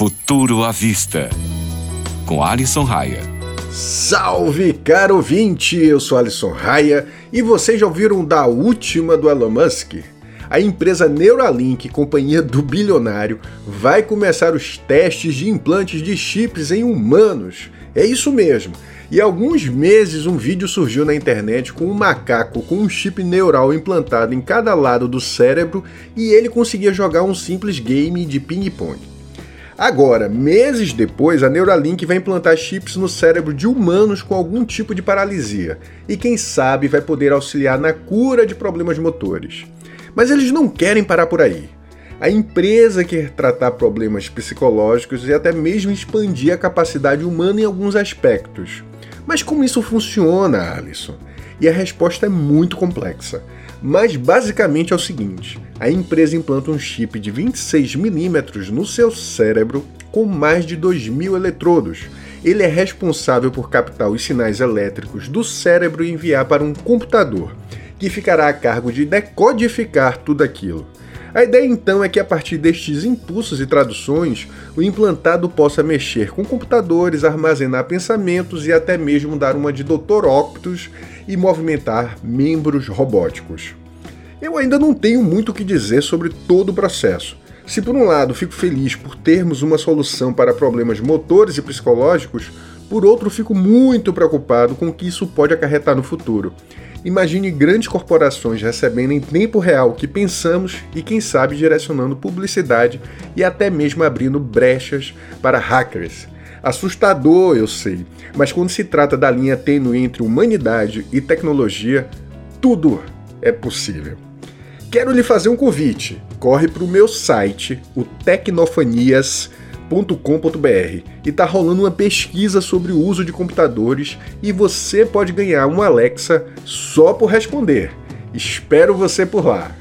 Futuro à Vista, com Alisson Raia. Salve, caro ouvinte! Eu sou Alisson Raia e vocês já ouviram da última do Elon Musk? A empresa Neuralink, companhia do bilionário, vai começar os testes de implantes de chips em humanos. É isso mesmo. E há alguns meses um vídeo surgiu na internet com um macaco com um chip neural implantado em cada lado do cérebro e ele conseguia jogar um simples game de ping-pong. Agora, meses depois, a Neuralink vai implantar chips no cérebro de humanos com algum tipo de paralisia e, quem sabe, vai poder auxiliar na cura de problemas motores. Mas eles não querem parar por aí. A empresa quer tratar problemas psicológicos e até mesmo expandir a capacidade humana em alguns aspectos. Mas como isso funciona, Alisson? E a resposta é muito complexa. Mas basicamente é o seguinte: a empresa implanta um chip de 26mm no seu cérebro com mais de 2.000 eletrodos. Ele é responsável por captar os sinais elétricos do cérebro e enviar para um computador que ficará a cargo de decodificar tudo aquilo. A ideia então é que a partir destes impulsos e traduções, o implantado possa mexer com computadores, armazenar pensamentos e até mesmo dar uma de Dr. Octus e movimentar membros robóticos. Eu ainda não tenho muito o que dizer sobre todo o processo. Se por um lado fico feliz por termos uma solução para problemas motores e psicológicos, por outro fico muito preocupado com o que isso pode acarretar no futuro. Imagine grandes corporações recebendo em tempo real o que pensamos e, quem sabe, direcionando publicidade e até mesmo abrindo brechas para hackers. Assustador, eu sei, mas quando se trata da linha tênue entre humanidade e tecnologia, tudo é possível. Quero lhe fazer um convite. Corre para o meu site, o Tecnofanias.com com.br e tá rolando uma pesquisa sobre o uso de computadores e você pode ganhar um Alexa só por responder. Espero você por lá.